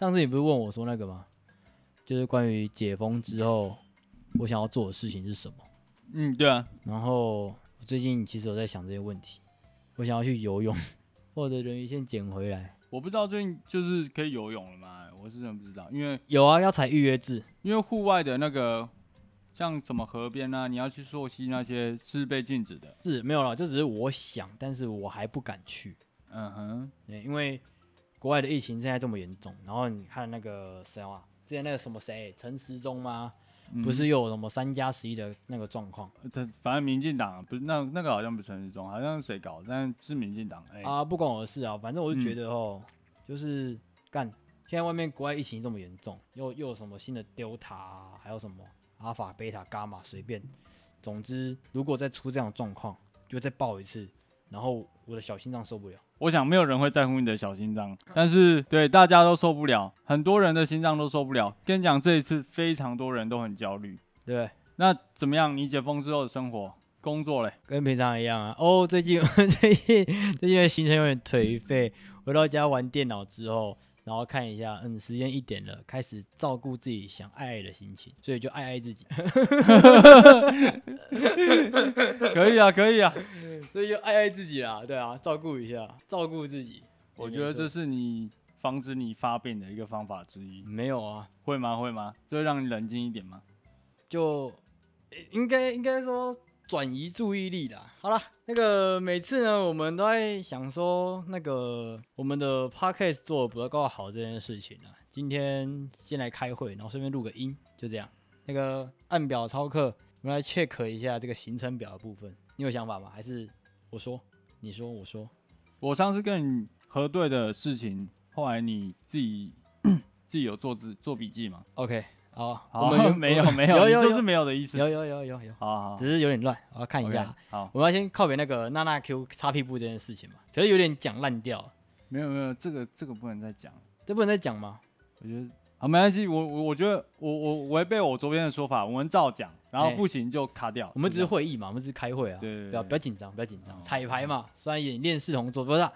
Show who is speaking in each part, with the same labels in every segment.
Speaker 1: 上次你不是问我说那个吗？就是关于解封之后，我想要做的事情是什么？
Speaker 2: 嗯，对啊。
Speaker 1: 然后我最近其实有在想这些问题，我想要去游泳，或者人鱼线捡回来。
Speaker 2: 我不知道最近就是可以游泳了吗？我是真的不知道，因为
Speaker 1: 有啊，要采预约制，
Speaker 2: 因为户外的那个像什么河边啊，你要去溯溪那些是被禁止的。
Speaker 1: 是没有了，这只是我想，但是我还不敢去。
Speaker 2: 嗯哼，
Speaker 1: 对，因为国外的疫情现在这么严重，然后你看那个谁啊，之前那个什么谁，陈时中吗？嗯、不是又有什么三加十一的那个状况？
Speaker 2: 他反正民进党不是那那个好像不是陈时中，好像是谁搞，但是民进党。哎、欸、
Speaker 1: 啊，不关我的事啊，反正我就觉得哦，嗯、就是干，现在外面国外疫情这么严重，又又有什么新的 Delta，还有什么阿尔法、贝塔、伽马，随便，总之如果再出这样的状况，就再爆一次，然后我的小心脏受不了。
Speaker 2: 我想没有人会在乎你的小心脏，但是对大家都受不了，很多人的心脏都受不了。跟你讲，这一次非常多人都很焦虑。
Speaker 1: 对，
Speaker 2: 那怎么样？你解封之后的生活、工作嘞？
Speaker 1: 跟平常一样啊。哦，最近 最近最近的行程有点颓废。回到家玩电脑之后。然后看一下，嗯，时间一点了，开始照顾自己想爱爱的心情，所以就爱爱自己。
Speaker 2: 可以啊，可以啊，
Speaker 1: 所以就爱爱自己啦，对啊，照顾一下，照顾自己。
Speaker 2: 我觉得这是你防止你发病的一个方法之一。
Speaker 1: 没有啊，
Speaker 2: 会吗？会吗？就会让你冷静一点吗？
Speaker 1: 就应该应该说。转移注意力啦。好了，那个每次呢，我们都在想说，那个我们的 podcast 做的不够好这件事情啊。今天先来开会，然后顺便录个音，就这样。那个按表操课，我们来 check 一下这个行程表的部分。你有想法吗？还是我说，你说，我说？
Speaker 2: 我上次跟你核对的事情，后来你自己 自己有做字做笔记吗
Speaker 1: ？OK。好，
Speaker 2: 我们没有没有，有就是没有的意思。
Speaker 1: 有有有有有，
Speaker 2: 好好，
Speaker 1: 只是有点乱，我要看一下。
Speaker 2: 好，
Speaker 1: 我们要先靠北那个娜娜 Q 擦屁股这件事情嘛，可是有点讲烂掉。
Speaker 2: 没有没有，这个这个不能再讲，
Speaker 1: 这不能再讲吗？
Speaker 2: 我觉得好没关系，我我我觉得我我违背我昨天的说法，我们照讲，然后不行就卡掉。
Speaker 1: 我们只是会议嘛，我们只是开会啊，
Speaker 2: 对，
Speaker 1: 不要不要紧张，不要紧张，彩排嘛，虽然演练视同作，不是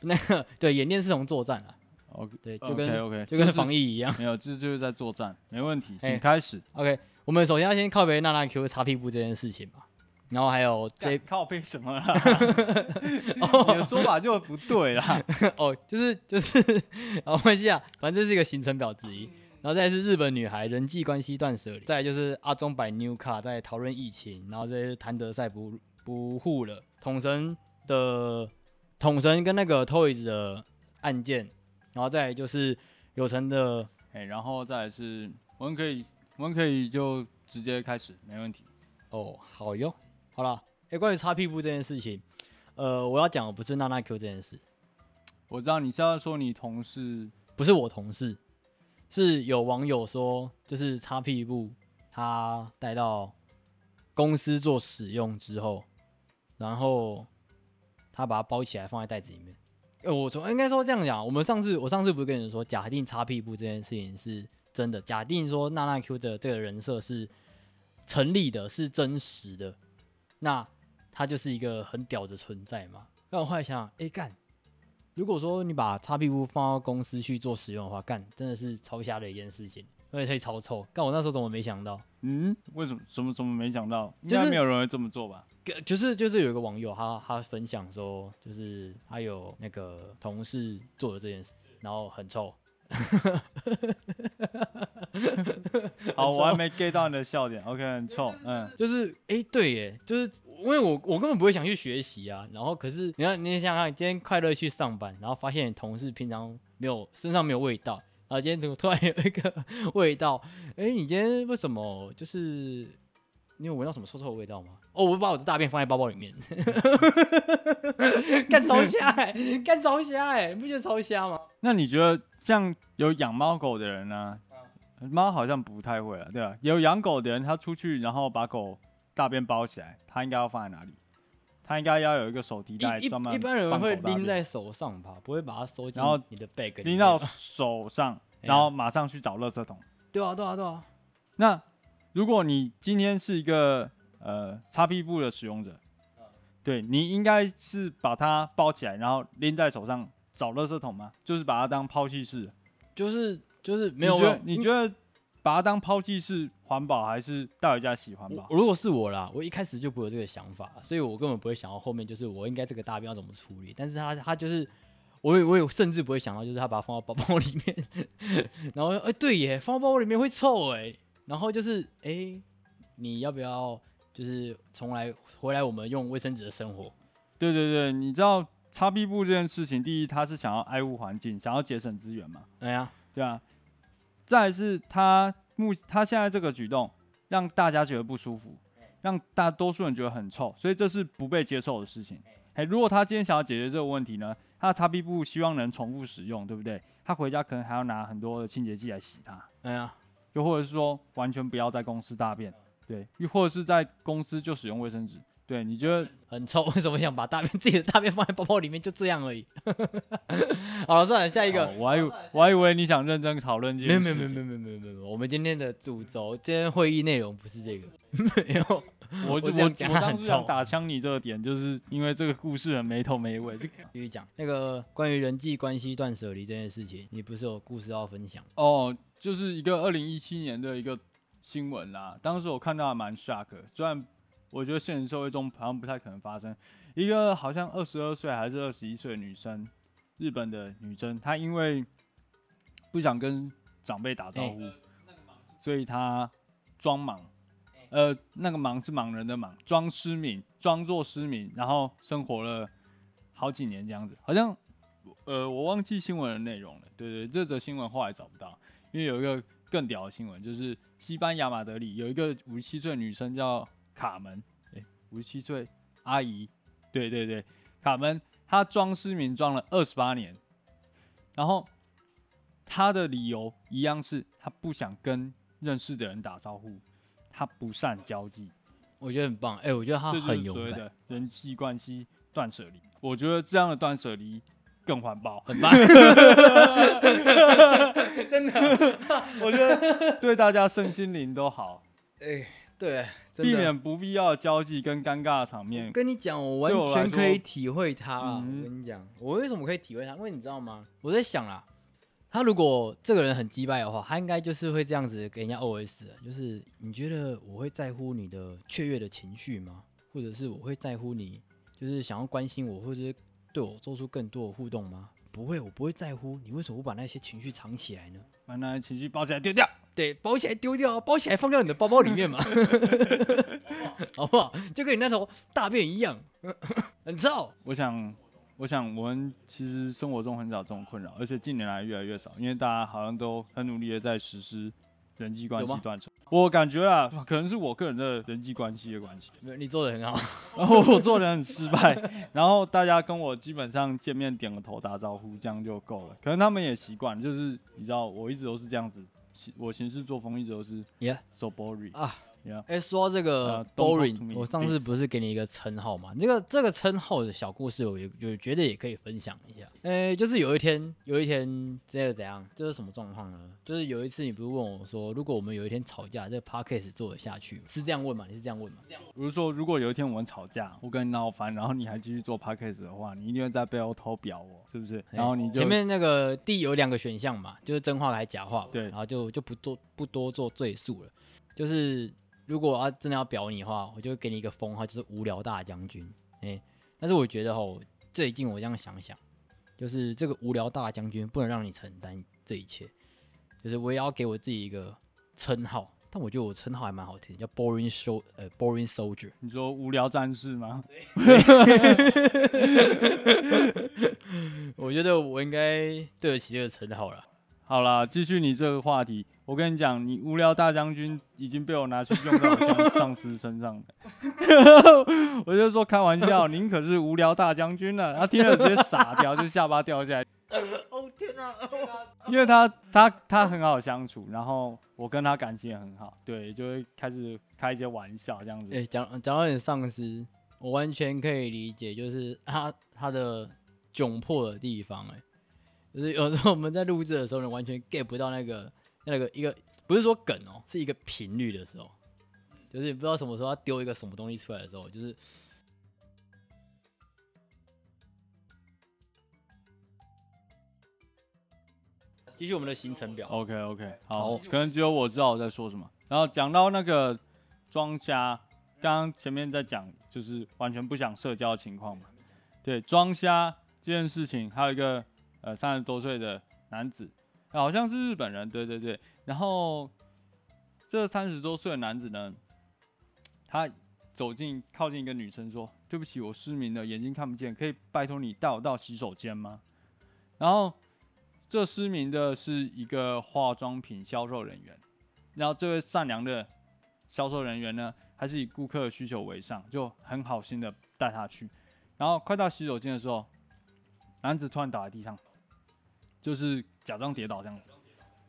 Speaker 1: 那个对演练视同作战啊。
Speaker 2: OK，
Speaker 1: 对，就跟
Speaker 2: OK
Speaker 1: 就跟防疫一样，
Speaker 2: 没有，这就是在作战，没问题，请开始。
Speaker 1: OK，我们首先要先靠别娜娜 Q 擦屁股这件事情嘛，然后还有这
Speaker 2: 靠背什么啦？你的说法就不对啦。
Speaker 1: 哦，就是就是，没关系啊，反正这是一个行程表之一。然后再来是日本女孩人际关系断舍离，再来就是阿中摆 New Car 在讨论疫情，然后这是谭德赛不不护了，统神的统神跟那个 Toys 的案件。然后再来就是有成的，
Speaker 2: 哎，然后再来是我们可以，我们可以就直接开始，没问题。
Speaker 1: 哦，好哟，好了，哎，关于擦屁股这件事情，呃，我要讲的不是娜娜 Q 这件事。
Speaker 2: 我知道你是要说你同事，
Speaker 1: 不是我同事，是有网友说，就是擦屁股，他带到公司做使用之后，然后他把它包起来放在袋子里面。呃，我从应该说这样讲，我们上次我上次不是跟你说，假定擦屁股这件事情是真的，假定说娜娜 Q 的这个人设是成立的，是真实的，那他就是一个很屌的存在嘛。那我后来想想，哎、欸、干，如果说你把擦屁股放到公司去做使用的话，干真的是超瞎的一件事情，而且可以超臭。但我那时候怎么没想到？
Speaker 2: 嗯，为什么？怎么怎么没想到？应该没有人会这么做吧？
Speaker 1: 就是就是有一个网友他他分享说，就是他有那个同事做的这件事，然后很臭。
Speaker 2: 好，我还没 get 到你的笑点。OK，很臭。嗯，
Speaker 1: 就是哎、欸，对耶，就是因为我我根本不会想去学习啊。然后可是你看，你想想看，今天快乐去上班，然后发现你同事平常没有身上没有味道，然后今天突突然有一个 味道，哎、欸，你今天为什么就是？你有闻到什么臭臭的味道吗？哦，我把我的大便放在包包里面，干超瞎哎，干超瞎哎，你不觉得超瞎吗？
Speaker 2: 那你觉得像有养猫狗的人呢？猫好像不太会了，对吧？有养狗的人，他出去然后把狗大便包起来，他应该要放在哪里？他应该要有一个手提袋专门。
Speaker 1: 一般人会拎在手上吧，不会把它收进你的 bag
Speaker 2: 拎到手上，然后马上去找垃圾桶。
Speaker 1: 对啊，对啊，对啊。
Speaker 2: 那。如果你今天是一个呃擦屁布的使用者，对，你应该是把它包起来，然后拎在手上找垃圾桶吗？就是把它当抛弃式，
Speaker 1: 就是就是没有。
Speaker 2: 你觉得你觉得把它当抛弃式环保，还是带回家洗环保？
Speaker 1: 如果是我啦，我一开始就不会有这个想法，所以我根本不会想到后面就是我应该这个大便要怎么处理。但是他他就是，我也我也甚至不会想到，就是他把它放到包包里面，然后哎、欸、对耶，放到包包里面会臭哎，然后就是哎、欸，你要不要就是重来回来我们用卫生纸的生活？
Speaker 2: 对对对，你知道擦屁布这件事情，第一他是想要爱护环境，想要节省资源嘛？
Speaker 1: 对啊，
Speaker 2: 对啊。再来是他目他现在这个举动让大家觉得不舒服，让大多数人觉得很臭，所以这是不被接受的事情。哎，如果他今天想要解决这个问题呢，他的擦屁布希望能重复使用，对不对？他回家可能还要拿很多的清洁剂来洗它。
Speaker 1: 对啊，
Speaker 2: 又或者是说完全不要在公司大便，对，又或者是在公司就使用卫生纸。对，你觉得
Speaker 1: 很臭，为什么想把大便 自己的大便放在包包里面？就这样而已。好了，算了，下一个。
Speaker 2: 我还以我还以为你想认真讨论这个。
Speaker 1: 没有没有没有没有没有没有没有。我们今天的主轴，今天会议内容不是这个。没有，
Speaker 2: 我我我当时想打枪你这个点，就是因为这个故事很没头没尾。继
Speaker 1: 续讲那个关于人际关系断舍离这件事情，你不是有故事要分享？
Speaker 2: 哦，就是一个二零一七年的一个新闻啦。当时我看到还蛮 shock，虽然。我觉得现实社会中好像不太可能发生。一个好像二十二岁还是二十一岁的女生，日本的女生，她因为不想跟长辈打招呼，所以她装盲，呃，那个盲是盲人的盲，装失明，装作失明，然后生活了好几年这样子。好像，呃，我忘记新闻的内容了。对对，这则新闻后来找不到，因为有一个更屌的新闻，就是西班牙马德里有一个五十七岁女生叫。卡门，哎，五十七岁阿姨，对对对，卡门，她装失明装了二十八年，然后她的理由一样是她不想跟认识的人打招呼，她不善交际，
Speaker 1: 我觉得很棒，哎，我觉得他很勇敢。所谓
Speaker 2: 的人际关系断舍离，我觉得这样的断舍离更环保，
Speaker 1: 很棒，真的，
Speaker 2: 我觉得对大家身心灵都好，
Speaker 1: 哎，对。
Speaker 2: 避免不必要的交际跟尴尬的场面。
Speaker 1: 跟你讲，我完全可以体会他。我跟你讲，我为什么可以体会他？因为你知道吗？我在想啊，他如果这个人很击败的话，他应该就是会这样子给人家 OS 的，就是你觉得我会在乎你的雀跃的情绪吗？或者是我会在乎你，就是想要关心我，或者是对我做出更多的互动吗？不会，我不会在乎。你为什么不把那些情绪藏起来呢？
Speaker 2: 把那些情绪包起来丢掉。
Speaker 1: 对，包起来丢掉，包起来放到你的包包里面嘛，好不好？就跟你那头大便一样，很臭。
Speaker 2: 我想，我想，我们其实生活中很少这种困扰，而且近年来越来越少，因为大家好像都很努力的在实施人际关系断层。我感觉啊，可能是我个人的人际关系的关系。
Speaker 1: 你做的很好，
Speaker 2: 然后我做的很失败，然后大家跟我基本上见面点个头打招呼，这样就够了。可能他们也习惯，就是你知道，我一直都是这样子。我行事作风一直都是，Yeah，so boring 啊。
Speaker 1: 哎、欸，说这个 boring，我上次不是给你一个称号嘛？这个这个称号的小故事，我也就觉得也可以分享一下。哎、欸，就是有一天，有一天这个怎样？这是什么状况呢？就是有一次你不是问我说，如果我们有一天吵架，这个 podcast 做得下去吗？是这样问吗？你是这样问吗？
Speaker 2: 比如说，如果有一天我们吵架，我跟你闹翻，然后你还继续做 podcast 的话，你一定会在背后偷表我，是不是？然后你就
Speaker 1: 前面那个 D 有两个选项嘛，就是真话还是假话？
Speaker 2: 对，
Speaker 1: 然后就就不做不多做赘述了，就是。如果啊真的要表你的话，我就会给你一个封号，就是无聊大将军。哎、欸，但是我觉得吼，最近我这样想想，就是这个无聊大将军不能让你承担这一切，就是我也要给我自己一个称号。但我觉得我称号还蛮好听，叫 Boring Show，呃，Boring Soldier。
Speaker 2: 你说无聊战士吗？
Speaker 1: 我觉得我应该对得起这个称号了。
Speaker 2: 好啦，继续你这个话题。我跟你讲，你无聊大将军已经被我拿去用到像上司身上了。我就说开玩笑，您可是无聊大将军了。他听了直接傻掉，就下巴掉下来。
Speaker 1: 哦天哪！
Speaker 2: 因为他他他很好相处，然后我跟他感情也很好，对，就会开始开一些玩笑这样子。
Speaker 1: 哎、欸，讲讲到你上司，我完全可以理解，就是他他的窘迫的地方、欸，哎。就是有时候我们在录制的时候呢，完全 get 不到那个那个一个不是说梗哦，是一个频率的时候，就是你不知道什么时候要丢一个什么东西出来的时候，就是继续我们的行程表。
Speaker 2: OK OK，好，可能只有我知道我在说什么。然后讲到那个庄虾，刚刚前面在讲就是完全不想社交的情况嘛。对，庄虾这件事情，还有一个呃三十多岁的男子，好像是日本人，对对对。然后这三十多岁的男子呢，他走近靠近一个女生说：“对不起，我失明了，眼睛看不见，可以拜托你带我到洗手间吗？”然后。这失明的是一个化妆品销售人员，然后这位善良的销售人员呢，还是以顾客的需求为上，就很好心的带他去。然后快到洗手间的时候，男子突然倒在地上，就是假装跌倒这样子。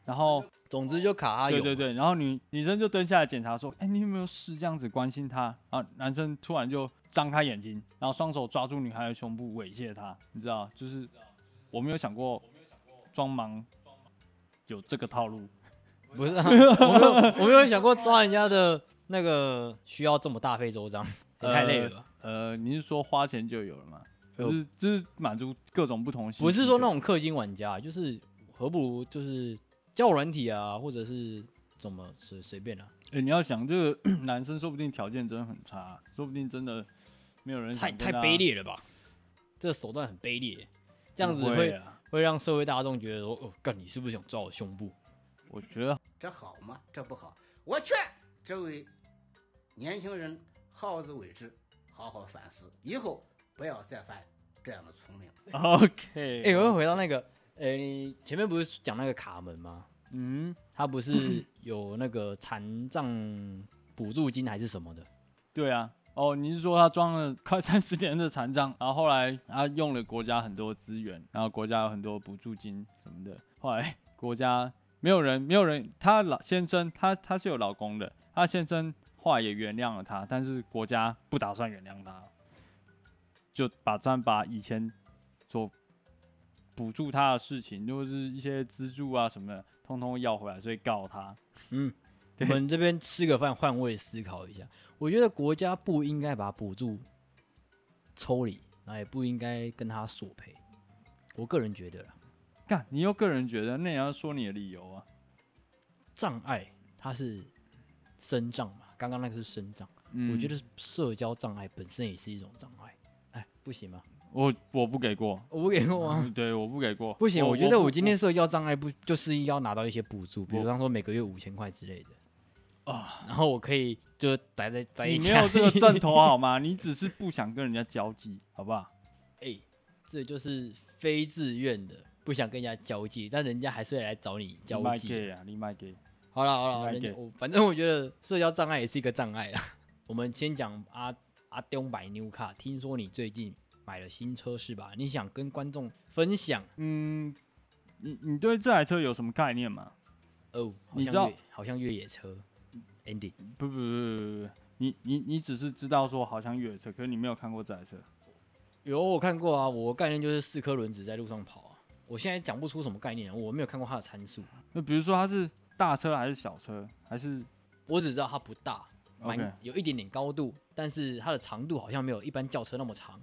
Speaker 2: 然后
Speaker 1: 总之就卡他。
Speaker 2: 对对对，然后女女生就蹲下来检查说：“哎，你有没有事？”这样子关心他。然后男生突然就张开眼睛，然后双手抓住女孩的胸部猥亵她。你知道，就是我没有想过。装忙有这个套路，
Speaker 1: 不是、啊？我没有，我没有想过抓人家的那个需要这么大费周章，也太累了。
Speaker 2: 呃，你是说花钱就有了吗？就是就是满足各种不同。
Speaker 1: 不是说那种氪金玩家，就是何不如就是叫软体啊，或者是怎么随随便啊？
Speaker 2: 哎、欸，你要想这个 男生说不定条件真的很差，说不定真的没有人
Speaker 1: 太太卑劣了吧？这个手段很卑劣，这样子会。会让社会大众觉得说：“哦，干你是不是想抓我胸部？”
Speaker 2: 我觉得
Speaker 3: 这好吗？这不好。我劝这位年轻人好自为之，好好反思，以后不要再犯这样的聪明。
Speaker 2: OK。
Speaker 1: 哎，我又回到那个，哎，你前面不是讲那个卡门吗？嗯，他不是有那个残障补助金还是什么的？
Speaker 2: 对啊。哦，你是说他装了快三十年的残障，然后后来他用了国家很多资源，然后国家有很多补助金什么的，后来 国家没有人，没有人，他老先生他他是有老公的，他先生后来也原谅了他，但是国家不打算原谅他，就打算把以前所补助他的事情，就是一些资助啊什么的，通通要回来，所以告他。嗯。
Speaker 1: 我们这边吃个饭，换位思考一下。我觉得国家不应该把补助抽离，那也不应该跟他索赔。我个人觉得啦，
Speaker 2: 干，你又个人觉得，那也要说你的理由啊。
Speaker 1: 障碍它是生障嘛？刚刚那个是生障，嗯，我觉得社交障碍本身也是一种障碍。哎，不行吗？
Speaker 2: 我我不给过，
Speaker 1: 我不给过啊、
Speaker 2: 嗯。对，我不给过。
Speaker 1: 不行，我，我觉得我今天社交障碍不就是要拿到一些补助，比如说每个月五千块之类的。啊，然后我可以就待在待一。
Speaker 2: 你没有这个阵头好吗？你只是不想跟人家交际，好不好？
Speaker 1: 这就是非自愿的，不想跟人家交际，但人家还是会来找你交际
Speaker 2: 啊。你卖给，
Speaker 1: 好了好了，我反正我觉得社交障碍也是一个障碍啦。我们先讲阿阿东买牛卡，听说你最近买了新车是吧？你想跟观众分享？
Speaker 2: 嗯，你你对这台车有什么概念吗？
Speaker 1: 哦，你知道好像越野车。Andy，
Speaker 2: 不不不不不，你你你只是知道说好像越野车，可是你没有看过这台车。
Speaker 1: 有我看过啊，我概念就是四颗轮子在路上跑啊。我现在讲不出什么概念，我没有看过它的参数。
Speaker 2: 那比如说它是大车还是小车，还是？
Speaker 1: 我只知道它不大，蛮有一点点高度，但是它的长度好像没有一般轿车那么长。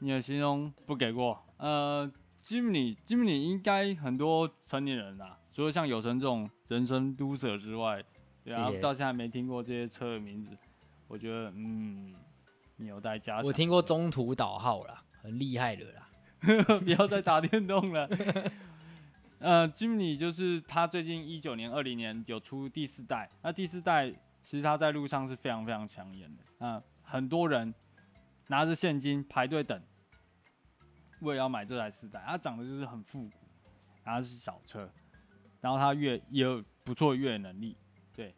Speaker 2: 你的形容不给过。呃，Jimny，Jimny 应该很多成年人啊，除了像有成这种人生 loser 之外。然后到现在没听过这些车的名字，我觉得嗯，你有待加强。
Speaker 1: 我听过中途岛号啦，很厉害的啦。
Speaker 2: 不要再打电动了。呃，Jimny 就是他最近一九年、二零年有出第四代，那第四代其实他在路上是非常非常抢眼的。嗯，很多人拿着现金排队等，为了要买这台四代。它长得就是很复古，然后是小车，然后它越也有不错越野能力。对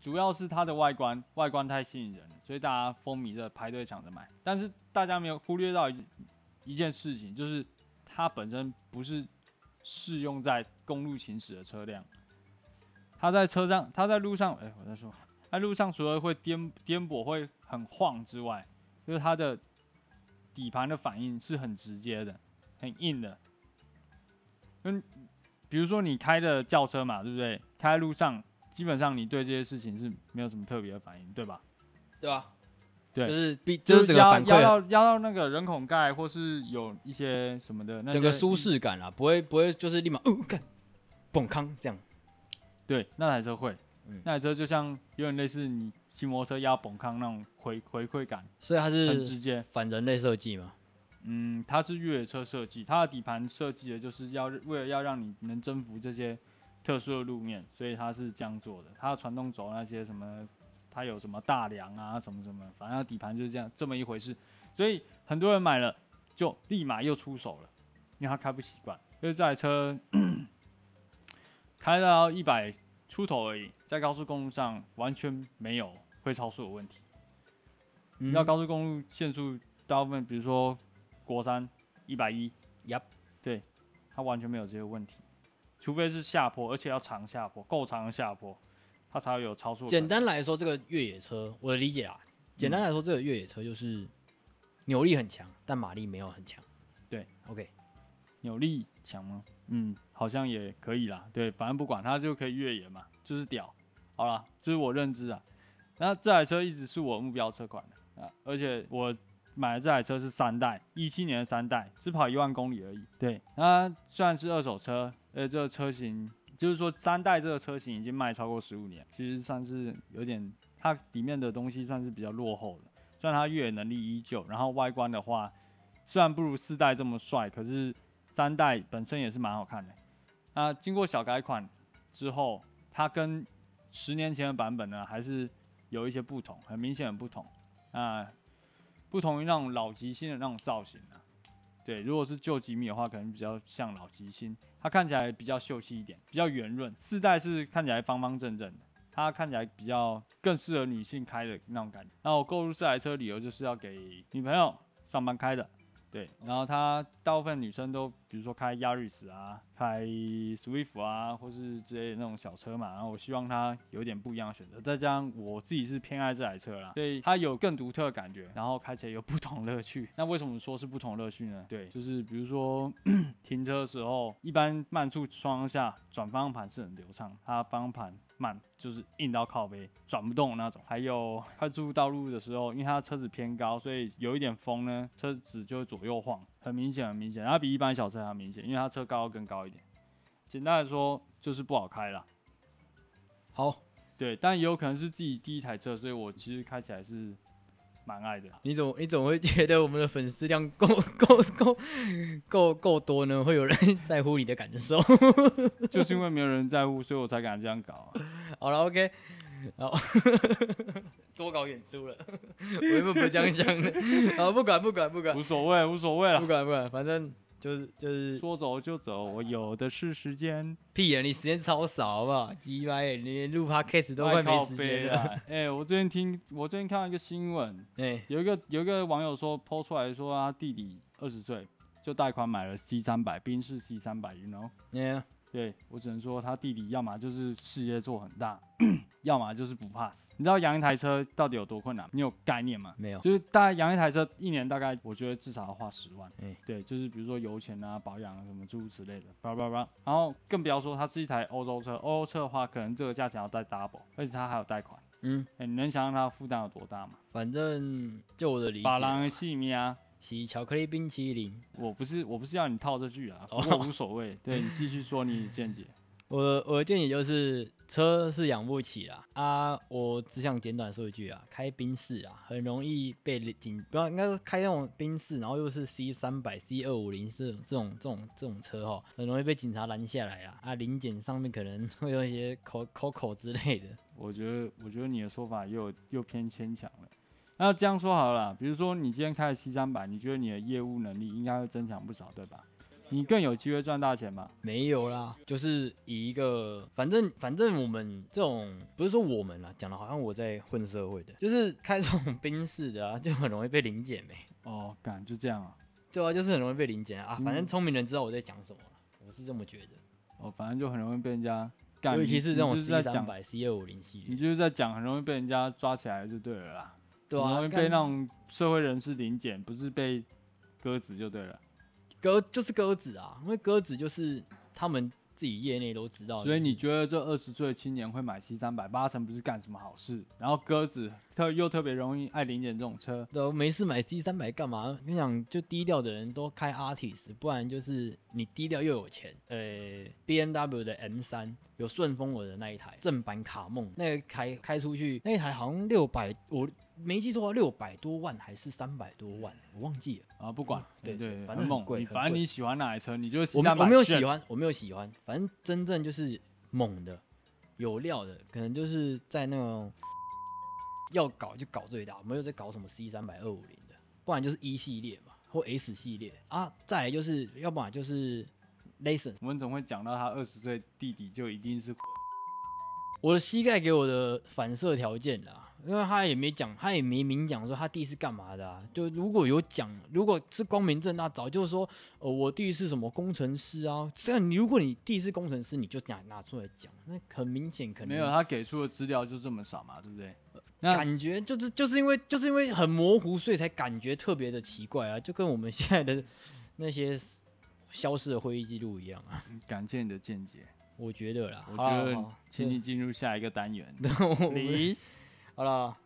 Speaker 2: 主要是它的外观，外观太吸引人了，所以大家风靡着排队抢着买。但是大家没有忽略到一一件事情，就是它本身不是适用在公路行驶的车辆。它在车上，它在路上，哎、我在说，在路上除了会颠颠簸、会很晃之外，就是它的底盘的反应是很直接的，很硬的。嗯比如说你开的轿车嘛，对不对？开在路上。基本上你对这些事情是没有什么特别的反应，对吧？
Speaker 1: 对吧？
Speaker 2: 对，
Speaker 1: 就是比
Speaker 2: 就是压压到压到那个人孔盖，或是有一些什么的，那整
Speaker 1: 个舒适感啊，不会不会就是立马哦干，蹦康这样。
Speaker 2: 对，那台车会，
Speaker 1: 嗯
Speaker 2: 那台车就像有点类似你骑摩托车压蹦康那种回回馈感，
Speaker 1: 所以它是
Speaker 2: 很直接。
Speaker 1: 反人类设计嘛？
Speaker 2: 嗯，它是越野车设计，它的底盘设计的就是要为了要让你能征服这些特殊的路面，所以它是这样做的。它的传动轴那些什么，它有什么大梁啊，什么什么，反正它底盘就是这样这么一回事。所以很多人买了就立马又出手了，因为他开不习惯。因为这台车 开到一百出头而已，在高速公路上完全没有会超速的问题。你
Speaker 1: 嗯
Speaker 2: 知道高速公路限速大部分，比如说国三一百一
Speaker 1: ，Yup
Speaker 2: 对，它完全没有这些问题，除非是下坡，而且要长下坡，够长的下坡，它才会有超速。
Speaker 1: 简单来说，这个越野车，我的理解啊，简单来说，这个越野车就是扭力很强，但马力没有很强。
Speaker 2: 对
Speaker 1: ，OK，
Speaker 2: 扭力强吗？嗯，好像也可以啦。对，反正不管它就可以越野嘛，就是屌。好啦，这是我认知啊。那这台车一直是我目标车款的啊，而且我买的这台车是三代，一七年的三代，只跑一万公里而已。对，那虽然是二手车，呃，这个车型就是说三代这个车型已经卖超过十五年，其实算是有点，它里面的东西算是比较落后的。虽然它越野能力依旧，然后外观的话，虽然不如四代这么帅，可是三代本身也是蛮好看的。那经过小改款之后，它跟十年前的版本呢，还是有一些不同，很明显的不同。啊，不同于那种老吉星的那种造型啊。对，如果是旧吉米的话，可能比较像老吉星，它看起来比较秀气一点，比较圆润。四代是看起来方方正正的，它看起来比较更适合女性开的那种感觉。那我购入这台车理由就是要给女朋友上班开的。对，然后他大部分女生都，比如说开 Yaris 啊，开 Swift 啊，或是之类的那种小车嘛。然后我希望它有点不一样的选择，再加上我自己是偏爱这台车啦，所以它有更独特的感觉，然后开起来有不同乐趣。那为什么说是不同乐趣呢？对，就是比如说 停车的时候，一般慢速双向下转方向盘是很流畅，它方向盘慢就是硬到靠背，转不动那种。还有快速道路的时候，因为它车子偏高，所以有一点风呢，车子就会左右晃，很明显很明显。它比一般小车还要明显，因为它车高更高一点。简单来说就是不好开啦。
Speaker 1: 好，
Speaker 2: 对，但也有可能是自己第一台车，所以我其实开起来是蛮爱的。
Speaker 1: 你怎么你怎么会觉得我们的粉丝量够够够够够多呢？会有人 在乎你的感受？
Speaker 2: 就是因为没有人在乎，所以我才敢这样搞啊。
Speaker 1: 好了，OK，好，多搞演出了，我原本不这样想的。好，不管不管不管
Speaker 2: 无所谓，无所谓了，
Speaker 1: 不管不管，反正就是就是
Speaker 2: 说走就走，我有的是时间。
Speaker 1: 屁眼，你时间超少好不好？鸡巴，你连录 Podcast 都快没时间了。
Speaker 2: 哎、欸，我最近听，我最近看到一个新闻，
Speaker 1: 哎，
Speaker 2: 有一个有一个网友说，PO 出来说他弟弟二十岁就贷款买了 C 三百，宾士 C 三百，you know？
Speaker 1: 哎，
Speaker 2: 对，我只能说他弟弟要么就是事业做很大，要么就是不怕死。你知道养一台车到底有多困难？你有概念吗？
Speaker 1: 没有，
Speaker 2: 就是大概养一台车一年大概我觉得至少要花十万。
Speaker 1: 哎，
Speaker 2: 对，就是比如说油钱啊、保养啊什么诸如此类的，叭叭叭。然后更不要说它是一台欧洲车，欧洲车的话可能这个价钱要再 double，而且它还有贷款。
Speaker 1: 嗯，
Speaker 2: 哎，你能想象它负担有多大吗？
Speaker 1: 反正就我的理解，
Speaker 2: 把狼细咪啊。
Speaker 1: 洗巧克力冰淇淋，
Speaker 2: 我不是我不是要你套这句啊，不过无所谓。对，你继续说你的见解。
Speaker 1: 我 我的建议就是车是养不起啦啊！我只想简短说一句啊，开宾士啊，很容易被警，不要应该说开那种宾士，然后又是 C 三百、C 二五零这种这种这种这种车哈，很容易被警察拦下来啊啊！临检上面可能会有一些口口口之类的。
Speaker 2: 我觉得我觉得你的说法又又偏牵强了。那这样说好了，比如说你今天开了 C 三百，你觉得你的业务能力应该会增强不少，对吧？你更有机会赚大钱吗？
Speaker 1: 没有啦，就是以一个反正反正我们这种不是说我们啦，讲的好像我在混社会的，就是开这种 宾士的啊，就很容易被临检呗。
Speaker 2: 哦，敢就这样啊？
Speaker 1: 对啊，就是很容易被临检啊。
Speaker 2: 嗯、
Speaker 1: 反正聪明人知道我在讲什么，我是这么觉得。
Speaker 2: 哦，反正就很容易被人家干，
Speaker 1: 尤其是这种 C
Speaker 2: 三
Speaker 1: 百、C 二五零系列，
Speaker 2: 你就是在讲很容易被人家抓起来就对了啦。
Speaker 1: 对啊，
Speaker 2: 被那种社会人士临检，不是被鸽子就对了。
Speaker 1: 鸽就是鸽子啊，因为鸽子就是他们自己业内都知道。
Speaker 2: 所以你觉得这二十岁的青年会买 C 三百，八成不是干什么好事。然后鸽子特又特别容易爱零点这种车。
Speaker 1: 对，没事买 C 三百干嘛？你想，就低调的人都开 Artist，不然就是你低调又有钱。呃，BMW 的 M 三有顺风耳的那一台正版卡梦，那个开开出去那一台好像六百，我没记错，六百多万还是三百多万，我忘记了
Speaker 2: 啊。不管，对对，对，
Speaker 1: 反正
Speaker 2: 猛，你反正你喜欢哪台车，你就我
Speaker 1: 我没有喜欢，我没有喜欢，反正真正就是猛的。有料的，可能就是在那种要搞就搞最大，没有在搞什么 C 三百二五零的，不然就是 E 系列嘛，或 S 系列啊。再来就是，要不然就是 Listen。
Speaker 2: 我们总会讲到他二十岁弟弟就一定是
Speaker 1: 我的膝盖给我的反射条件啦。因为他也没讲，他也没明讲说他弟是干嘛的啊。就如果有讲，如果是光明正大，早就说，呃，我弟是什么工程师啊。这样，如果你弟是工程师，你就拿拿出来讲，那很明显可能
Speaker 2: 没有他给出的资料就这么少嘛，对不对？
Speaker 1: 那感觉就是就是因为就是因为很模糊，所以才感觉特别的奇怪啊，就跟我们现在的那些消失的会议记录一样啊。
Speaker 2: 感谢你的见解，
Speaker 1: 我觉得啦，
Speaker 2: 我觉得，请你进入下一个单元
Speaker 1: ，please。好了，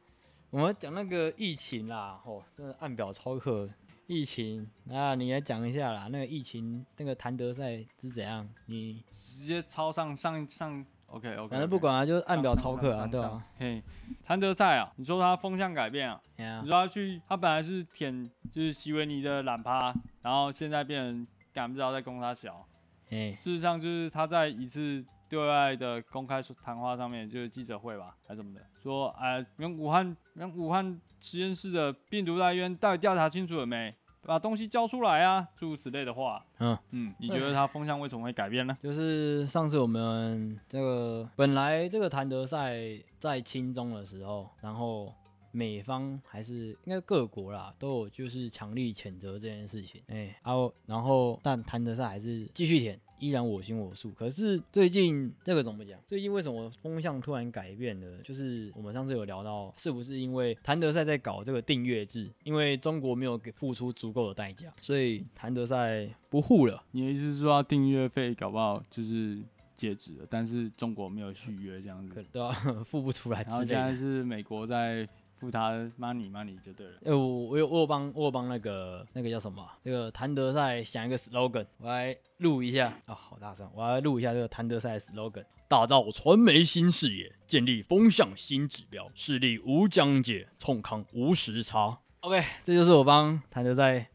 Speaker 1: 我们讲那个疫情啦，哦，真的按表操课。疫情，那你来讲一下啦。那个疫情，那个谭德赛是怎样？你
Speaker 2: 直接抄上上上，OK OK。
Speaker 1: 反正不管啊，就是按表操课啊，对吧？
Speaker 2: 嘿，谭德赛啊，你说他风向改变啊你说他去，他本来是舔就是席维尼的懒趴，然后现在变成敢不知道在攻他小。
Speaker 1: 哎，
Speaker 2: 事实上就是他在一次。对外的公开谈话上面就是记者会吧，还是什么的，说哎，用武汉用武汉实验室的病毒来源到底调查清楚了没？把东西交出来啊，诸如此类的话。嗯嗯，你觉得他风向为什么会改变呢？
Speaker 1: 就是上次我们这个本来这个谭德赛在亲中的时候，然后美方还是应该各国啦都有就是强力谴责这件事情。哎，然后然后但谭德赛还是继续舔。依然我行我素，可是最近这个怎么讲？最近为什么风向突然改变了？就是我们上次有聊到，是不是因为谭德赛在搞这个订阅制？因为中国没有给付出足够的代价，所以谭德赛不护了。
Speaker 2: 你的意思是说，订阅费搞不好就是截止了，但是中国没有续约这样子，
Speaker 1: 对啊，付不出来。
Speaker 2: 然后现在是美国在。付他 money money 就对了。
Speaker 1: 哎，我我有我帮我帮那个那个叫什么？这个谭德赛想一个 slogan，我来录一下啊，好大声！我来录一下这个谭德赛 slogan：打造传媒新视野，建立风向新指标，势力无疆界，冲康无时差。OK，这就是我帮谭德赛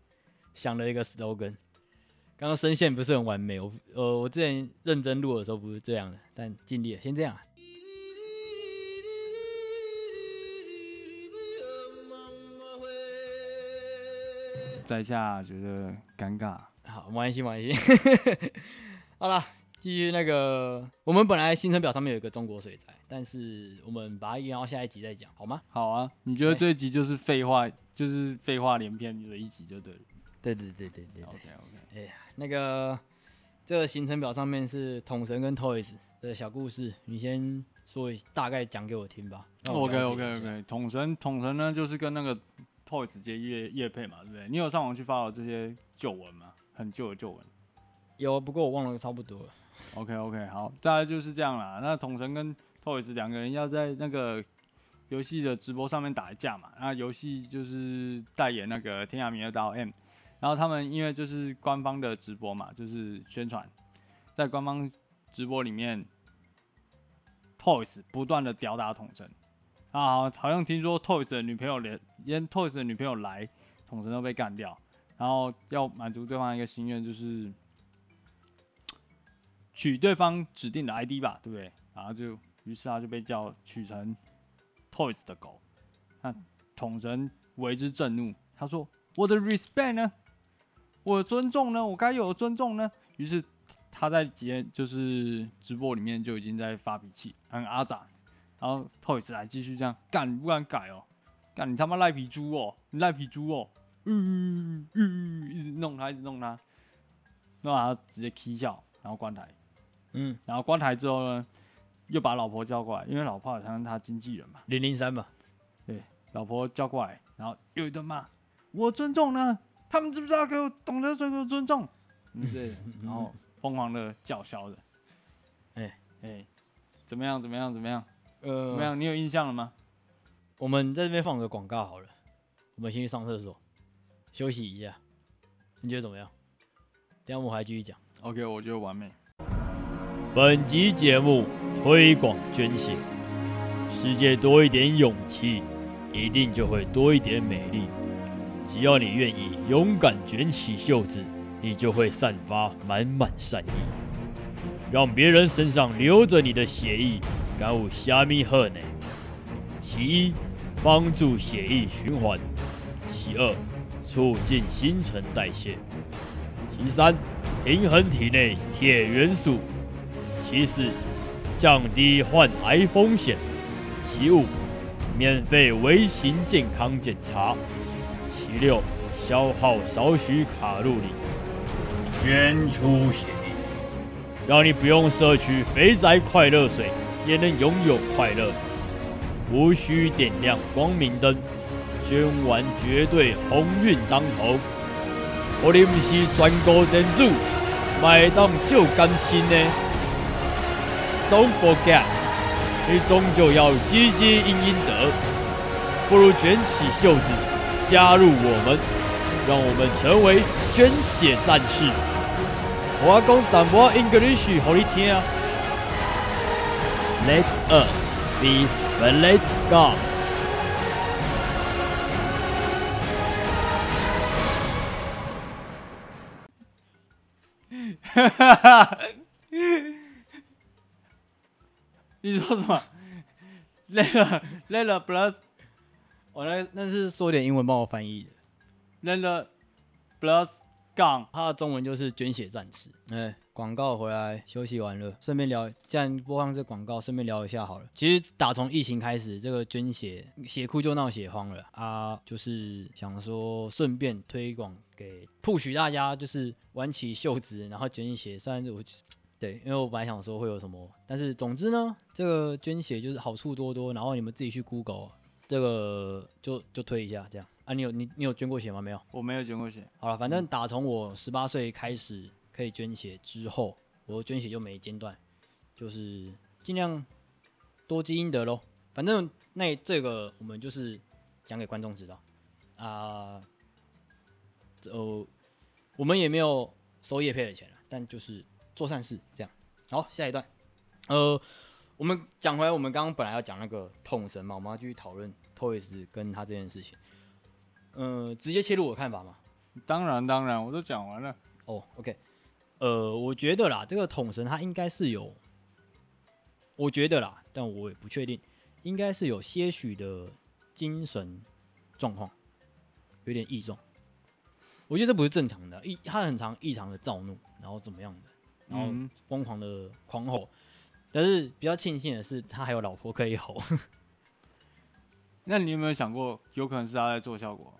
Speaker 1: 想的一个 slogan。刚刚声线不是很完美，我呃我之前认真录的时候不是这样的，但尽力了，先这样。
Speaker 2: 在下觉得尴尬，
Speaker 1: 好，没关系，没关系。好了，继续那个，我们本来行程表上面有一个中国水灾，但是我们把它延到下一集再讲，好吗？
Speaker 2: 好啊，你觉得这一集就是废话，就是废话连篇的一集就对了。
Speaker 1: 对对对对对，对。
Speaker 2: OK OK。
Speaker 1: 哎呀，那个这个行程表上面是统神跟 Toys 的小故事，你先说一大概讲给我听吧。
Speaker 2: OK OK OK，统神统神呢就是跟那个。Toys 接业业配嘛，对不对？你有上网去发了这些旧闻吗？很旧的旧闻。
Speaker 1: 有，不过我忘了差不多了。
Speaker 2: OK OK，好，大概就是这样啦。那统神跟 Toys 两个人要在那个游戏的直播上面打一架嘛。那游戏就是代言那个天涯明月刀 M，然后他们因为就是官方的直播嘛，就是宣传，在官方直播里面，Toys 不断的吊打统神。啊，好像听说 Toys 的女朋友连连 Toys 的女朋友来，统神都被干掉，然后要满足对方一个心愿，就是取对方指定的 ID 吧，对不对？然后就于是他就被叫取成 Toys 的狗，那统神为之震怒，他说：“我的 respect 呢？我的尊重呢？我该有的尊重呢？”于是他在几天就是直播里面就已经在发脾气，很阿杂。然后 Toys 来继续这样干，你不敢改哦，干你他妈赖皮猪哦，你赖皮猪哦，嗯嗯嗯，一直弄他，一直弄他，弄他直接 K 笑，然后关台，
Speaker 1: 嗯，
Speaker 2: 然后关台之后呢，又把老婆叫过来，因为老婆好像是他经纪人嘛，
Speaker 1: 零零三嘛，
Speaker 2: 对，老婆叫过来，然后又一顿骂，我尊重呢，他们知不知道给我懂得这个尊重？嗯，是，然后疯狂的叫嚣着，
Speaker 1: 哎
Speaker 2: 哎，怎么样？怎么样？怎么样？
Speaker 1: 呃，
Speaker 2: 怎么样？你有印象了吗？
Speaker 1: 我们在这边放个广告好了，我们先去上厕所休息一下，你觉得怎么样？等下我们还继续讲。
Speaker 2: OK，我觉得完美。
Speaker 1: 本集节目推广捐血，世界多一点勇气，一定就会多一点美丽。只要你愿意勇敢卷起袖子，你就会散发满满善意，让别人身上流着你的血液，感悟虾米好呢？其一，帮助血液循环；其二，促进新陈代谢；其三，平衡体内铁元素。其四，降低患癌风险；其五，免费微型健康检查；其六，消耗少许卡路里。捐出血液，让你不用摄取肥宅快乐水，也能拥有快乐。无需点亮光明灯，捐完绝对鸿运当头。我哋唔是全国店主，买当就甘心呢。Don't forget，你终究要积积阴阴德，不如卷起袖子加入我们，让我们成为捐血战士。我讲淡薄 English 给你听啊。Let us be the late God。
Speaker 2: 哈哈哈。你说什么？Let let the blood，
Speaker 1: 我那那是说点英文帮我翻译的。
Speaker 2: Let the 杠，
Speaker 1: 他的中文就是捐血战士。哎，广告回来，休息完了，顺便聊，既然播放这广告，顺便聊一下好了。其实打从疫情开始，这个捐血血库就闹血荒了啊，就是想说顺便推广给 push 大家，就是挽起袖子，然后捐血。虽然我。对，因为我本来想说会有什么，但是总之呢，这个捐血就是好处多多，然后你们自己去 Google 这个就就推一下这样啊。你有你你有捐过血吗？没有，
Speaker 2: 我没有捐过血。
Speaker 1: 好了，反正打从我十八岁开始可以捐血之后，我捐血就没间断，就是尽量多积阴德喽。反正那这个我们就是讲给观众知道啊，呃，我们也没有收业配的钱了，但就是。做善事，这样好。下一段，呃，我们讲回来，我们刚刚本来要讲那个痛神嘛，我们要继续讨论 Toys 跟他这件事情。呃，直接切入我的看法嘛？
Speaker 2: 当然，当然，我都讲完了。
Speaker 1: 哦、oh，OK，呃，我觉得啦，这个统神他应该是有，我觉得啦，但我也不确定，应该是有些许的精神状况，有点异状。我觉得这不是正常的，异他很常异常的躁怒，然后怎么样的。然后疯狂的狂吼，但是比较庆幸的是，他还有老婆可以吼。
Speaker 2: 那你有没有想过，有可能是他在做效果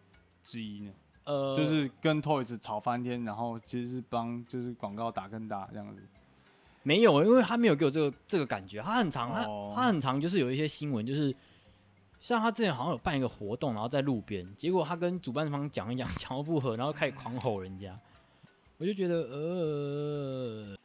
Speaker 2: 之一呢？呃，就是跟 Toys 吵翻天，然后其实是帮就是广告打更大这样子。
Speaker 1: 没有，因为他没有给我这个这个感觉。他很长，他他很长，就是有一些新闻，就是像他之前好像有办一个活动，然后在路边，结果他跟主办方讲一讲，讲不合，然后开始狂吼人家。我就觉得，呃，